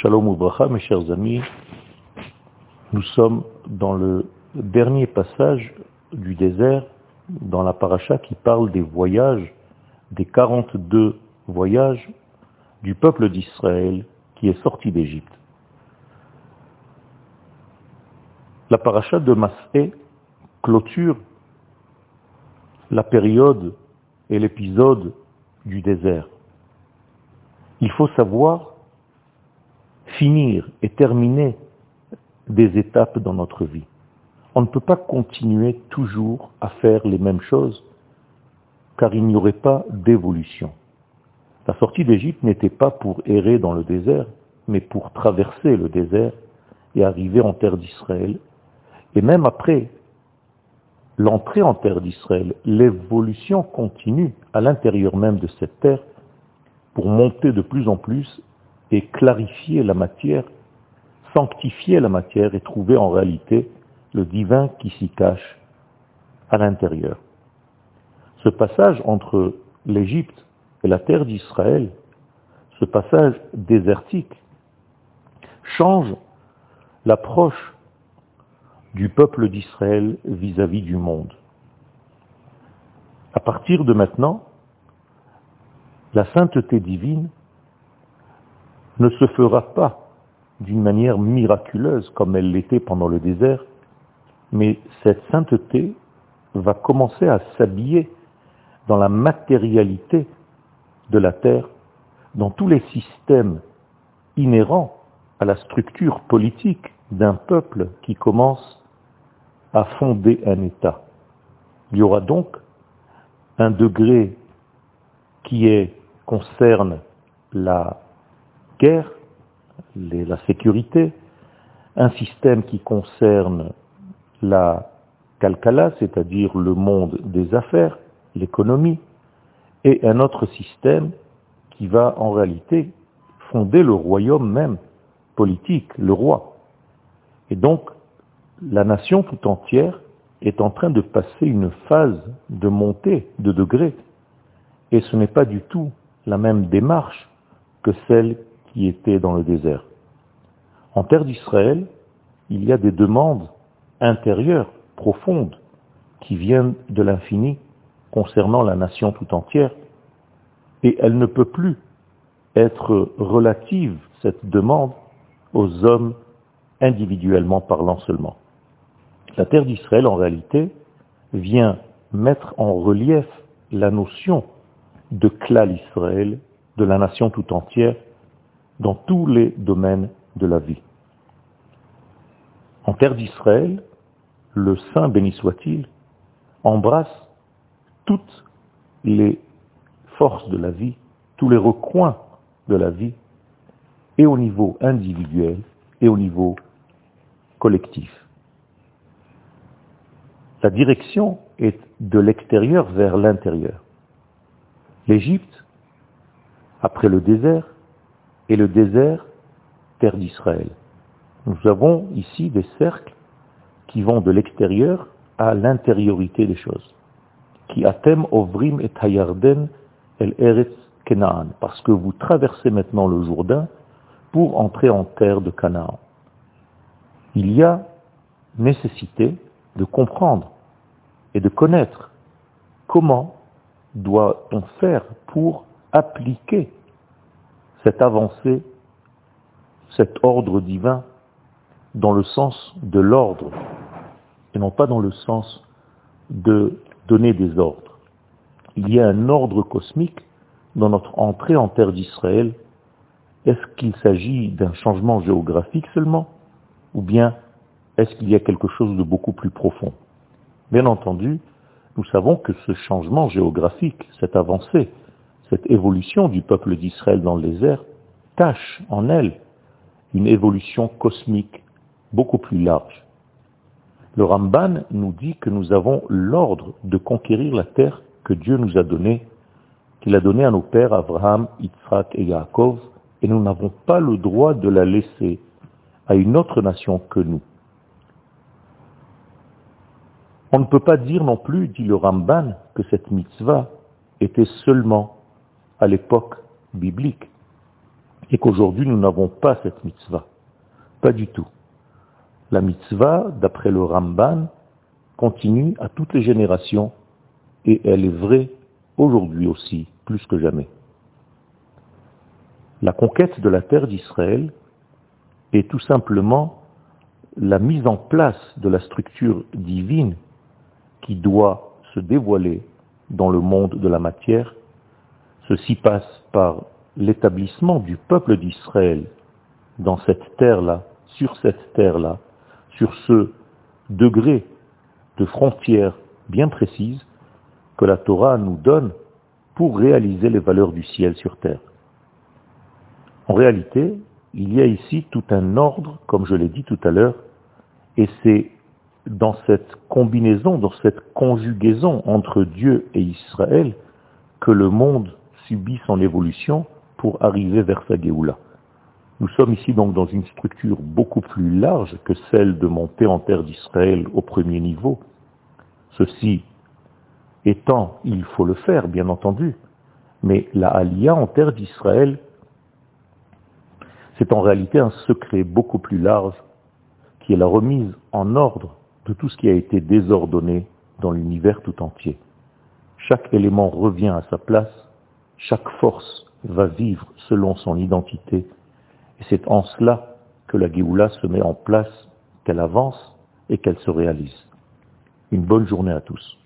Shalom Ubracha, mes chers amis, nous sommes dans le dernier passage du désert, dans la paracha qui parle des voyages, des 42 voyages du peuple d'Israël qui est sorti d'Égypte. La paracha de Masé clôture la période et l'épisode du désert. Il faut savoir finir et terminer des étapes dans notre vie. On ne peut pas continuer toujours à faire les mêmes choses car il n'y aurait pas d'évolution. La sortie d'Égypte n'était pas pour errer dans le désert, mais pour traverser le désert et arriver en terre d'Israël. Et même après l'entrée en terre d'Israël, l'évolution continue à l'intérieur même de cette terre pour monter de plus en plus et clarifier la matière, sanctifier la matière et trouver en réalité le divin qui s'y cache à l'intérieur. Ce passage entre l'Égypte et la terre d'Israël, ce passage désertique, change l'approche du peuple d'Israël vis-à-vis du monde. À partir de maintenant, la sainteté divine ne se fera pas d'une manière miraculeuse comme elle l'était pendant le désert, mais cette sainteté va commencer à s'habiller dans la matérialité de la terre, dans tous les systèmes inhérents à la structure politique d'un peuple qui commence à fonder un État. Il y aura donc un degré qui est, concerne la guerre, la sécurité, un système qui concerne la calcala, c'est-à-dire le monde des affaires, l'économie, et un autre système qui va en réalité fonder le royaume même politique, le roi. Et donc, la nation tout entière est en train de passer une phase de montée de degrés. Et ce n'est pas du tout la même démarche que celle qui dans le désert. En terre d'Israël, il y a des demandes intérieures, profondes, qui viennent de l'infini concernant la nation tout entière, et elle ne peut plus être relative, cette demande, aux hommes individuellement parlant seulement. La terre d'Israël, en réalité, vient mettre en relief la notion de clal Israël, de la nation tout entière, dans tous les domaines de la vie. En terre d'Israël, le Saint, béni soit-il, embrasse toutes les forces de la vie, tous les recoins de la vie, et au niveau individuel et au niveau collectif. La direction est de l'extérieur vers l'intérieur. L'Égypte, après le désert, et le désert, terre d'Israël. Nous avons ici des cercles qui vont de l'extérieur à l'intériorité des choses. Qui atem ovrim et hayarden el eretz kenaan, parce que vous traversez maintenant le Jourdain pour entrer en terre de Canaan. Il y a nécessité de comprendre et de connaître comment doit-on faire pour appliquer cette avancée, cet ordre divin dans le sens de l'ordre et non pas dans le sens de donner des ordres. Il y a un ordre cosmique dans notre entrée en terre d'Israël. Est-ce qu'il s'agit d'un changement géographique seulement ou bien est-ce qu'il y a quelque chose de beaucoup plus profond? Bien entendu, nous savons que ce changement géographique, cette avancée, cette évolution du peuple d'Israël dans le désert, cache en elle une évolution cosmique beaucoup plus large. Le Ramban nous dit que nous avons l'ordre de conquérir la terre que Dieu nous a donnée, qu'il a donnée à nos pères Abraham, Yitzhak et Yaakov, et nous n'avons pas le droit de la laisser à une autre nation que nous. On ne peut pas dire non plus, dit le Ramban, que cette mitzvah était seulement à l'époque biblique. et qu'aujourd'hui nous n'avons pas cette mitzvah. Pas du tout. La mitzvah, d'après le Ramban, continue à toutes les générations et elle est vraie aujourd'hui aussi, plus que jamais. La conquête de la terre d'Israël est tout simplement la mise en place de la structure divine qui doit se dévoiler dans le monde de la matière. Ceci passe par l'établissement du peuple d'Israël dans cette terre-là, sur cette terre-là, sur ce degré de frontière bien précise que la Torah nous donne pour réaliser les valeurs du ciel sur terre. En réalité, il y a ici tout un ordre, comme je l'ai dit tout à l'heure, et c'est dans cette combinaison, dans cette conjugaison entre Dieu et Israël que le monde subit son évolution pour arriver vers sa. Nous sommes ici donc dans une structure beaucoup plus large que celle de monter en terre d'Israël au premier niveau. Ceci étant, il faut le faire, bien entendu, mais la Aliyah en terre d'Israël, c'est en réalité un secret beaucoup plus large qui est la remise en ordre de tout ce qui a été désordonné dans l'univers tout entier. Chaque élément revient à sa place, chaque force va vivre selon son identité, et c'est en cela que la Géoula se met en place, qu'elle avance et qu'elle se réalise. Une bonne journée à tous.